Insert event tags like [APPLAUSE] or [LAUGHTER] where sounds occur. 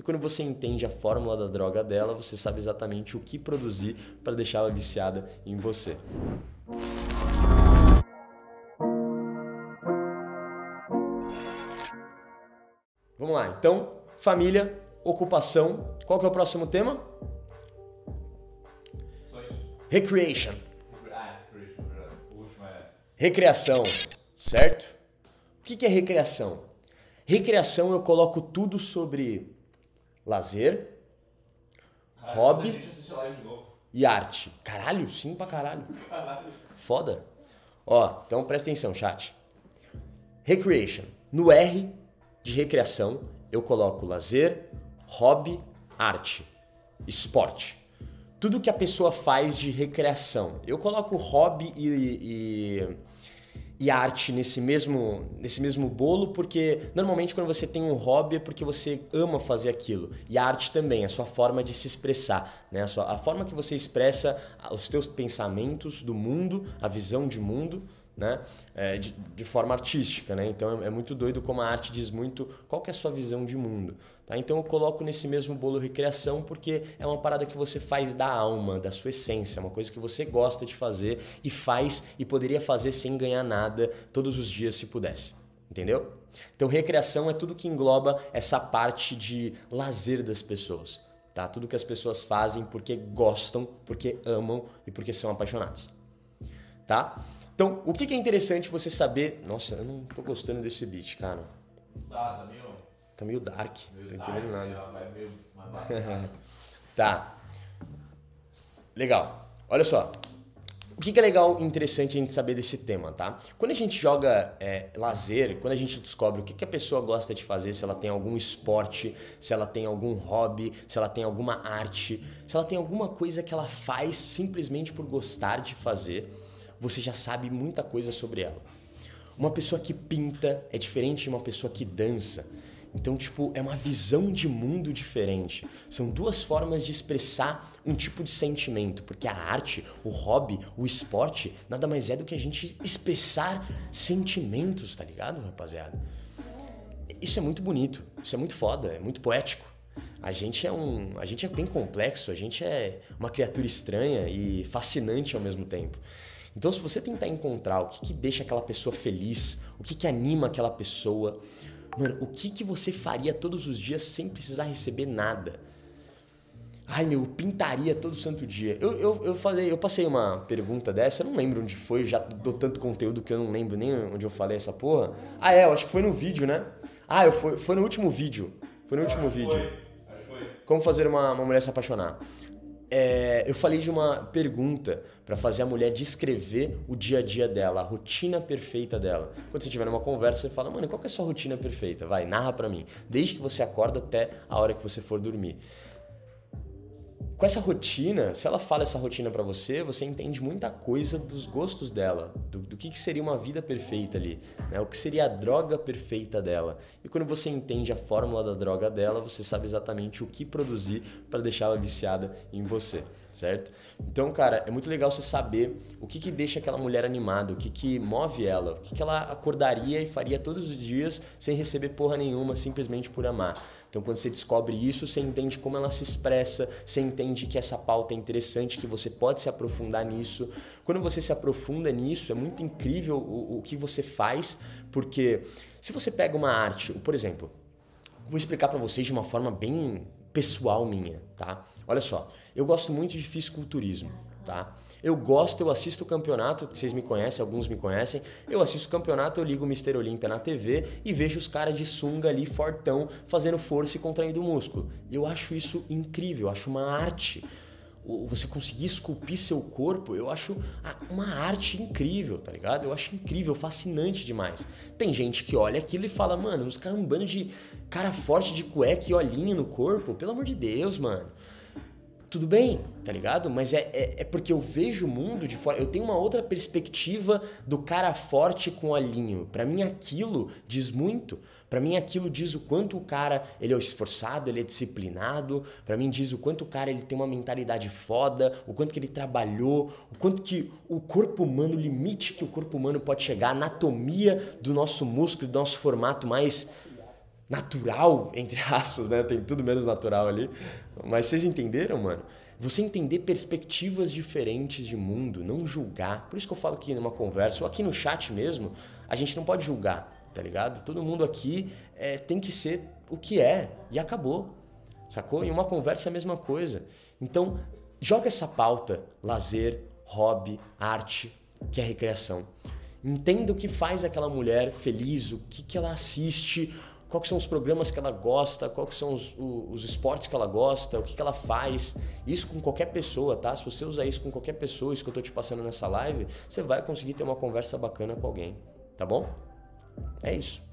E quando você entende a fórmula da droga dela, você sabe exatamente o que produzir para deixá-la viciada em você. Vamos lá, então, família, ocupação. Qual que é o próximo tema? Recreation. Ah, último é. Recreação, certo? O que é recreação? Recreação eu coloco tudo sobre lazer, A hobby e arte. Caralho, sim pra caralho. [LAUGHS] Caralho. Foda. Ó, então presta atenção, chat. Recreation. No R de recreação, eu coloco lazer, hobby, arte, esporte. Tudo que a pessoa faz de recreação. Eu coloco hobby e, e, e arte nesse mesmo, nesse mesmo bolo, porque normalmente quando você tem um hobby é porque você ama fazer aquilo. E a arte também, a sua forma de se expressar. Né? A, sua, a forma que você expressa os teus pensamentos do mundo, a visão de mundo, né? É, de, de forma artística, né? Então é, é muito doido como a arte diz muito qual é a sua visão de mundo. Tá? Então eu coloco nesse mesmo bolo recreação porque é uma parada que você faz da alma, da sua essência, uma coisa que você gosta de fazer e faz e poderia fazer sem ganhar nada todos os dias se pudesse. Entendeu? Então recreação é tudo que engloba essa parte de lazer das pessoas. Tá? Tudo que as pessoas fazem porque gostam, porque amam e porque são apaixonados. Tá? Então, o que que é interessante você saber? Nossa, eu não tô gostando desse beat, cara. Tá, tá meio. Tá meio dark, meio tô dark, entendendo nada. meio- meio. baixo. [LAUGHS] Tá. Legal. Olha só. O que que é legal e interessante a gente saber desse tema, tá? Quando a gente joga é, lazer, quando a gente descobre o que, que a pessoa gosta de fazer, se ela tem algum esporte, se ela tem algum hobby, se ela tem alguma arte, se ela tem alguma coisa que ela faz simplesmente por gostar de fazer, você já sabe muita coisa sobre ela. Uma pessoa que pinta é diferente de uma pessoa que dança. Então, tipo, é uma visão de mundo diferente. São duas formas de expressar um tipo de sentimento, porque a arte, o hobby, o esporte, nada mais é do que a gente expressar sentimentos, tá ligado, rapaziada? Isso é muito bonito, isso é muito foda, é muito poético. A gente é um, a gente é bem complexo, a gente é uma criatura estranha e fascinante ao mesmo tempo. Então, se você tentar encontrar o que, que deixa aquela pessoa feliz, o que, que anima aquela pessoa, mano, o que, que você faria todos os dias sem precisar receber nada? Ai, meu, eu pintaria todo santo dia. Eu, eu, eu falei, eu passei uma pergunta dessa, eu não lembro onde foi, já dou tanto conteúdo que eu não lembro nem onde eu falei essa porra. Ah, é, eu acho que foi no vídeo, né? Ah, eu foi, foi no último vídeo. Foi no último vídeo. Como fazer uma, uma mulher se apaixonar? É, eu falei de uma pergunta para fazer a mulher descrever o dia a dia dela, a rotina perfeita dela. Quando você estiver numa conversa, você fala, mano, qual que é a sua rotina perfeita? Vai, narra pra mim. Desde que você acorda até a hora que você for dormir. Com essa rotina, se ela fala essa rotina pra você, você entende muita coisa dos gostos dela, do, do que, que seria uma vida perfeita ali, né? o que seria a droga perfeita dela. E quando você entende a fórmula da droga dela, você sabe exatamente o que produzir para deixá-la viciada em você, certo? Então, cara, é muito legal você saber o que, que deixa aquela mulher animada, o que, que move ela, o que, que ela acordaria e faria todos os dias sem receber porra nenhuma, simplesmente por amar. Então, quando você descobre isso, você entende como ela se expressa, você entende que essa pauta é interessante, que você pode se aprofundar nisso. Quando você se aprofunda nisso, é muito incrível o, o que você faz, porque se você pega uma arte, por exemplo, vou explicar para vocês de uma forma bem pessoal minha, tá? Olha só, eu gosto muito de fisiculturismo, tá? Eu gosto, eu assisto o campeonato, vocês me conhecem, alguns me conhecem. Eu assisto o campeonato, eu ligo o Mr. Olímpia na TV e vejo os caras de sunga ali, fortão, fazendo força e contraindo músculo. Eu acho isso incrível, eu acho uma arte. Você conseguir esculpir seu corpo, eu acho uma arte incrível, tá ligado? Eu acho incrível, fascinante demais. Tem gente que olha aquilo e fala, mano, uns caras um bando de cara forte de cueca e olhinho no corpo, pelo amor de Deus, mano tudo bem, tá ligado? Mas é, é, é porque eu vejo o mundo de fora. Eu tenho uma outra perspectiva do cara forte com olhinho. Pra mim aquilo diz muito. Pra mim aquilo diz o quanto o cara ele é esforçado, ele é disciplinado. Pra mim diz o quanto o cara ele tem uma mentalidade foda, o quanto que ele trabalhou, o quanto que o corpo humano, o limite que o corpo humano pode chegar, a anatomia do nosso músculo, do nosso formato mais natural, entre aspas, né? Tem tudo menos natural ali. Mas vocês entenderam, mano? Você entender perspectivas diferentes de mundo, não julgar. Por isso que eu falo que numa conversa, ou aqui no chat mesmo, a gente não pode julgar, tá ligado? Todo mundo aqui é, tem que ser o que é e acabou, sacou? Em uma conversa é a mesma coisa. Então, joga essa pauta, lazer, hobby, arte, que é recreação. Entenda o que faz aquela mulher feliz, o que, que ela assiste, quais são os programas que ela gosta, quais são os, os, esportes que ela gosta, o que, que ela faz. Isso com qualquer pessoa, tá? Se você usar isso com qualquer pessoa, isso que eu tô te passando nessa live, você vai conseguir ter uma conversa bacana com alguém, tá bom? É isso.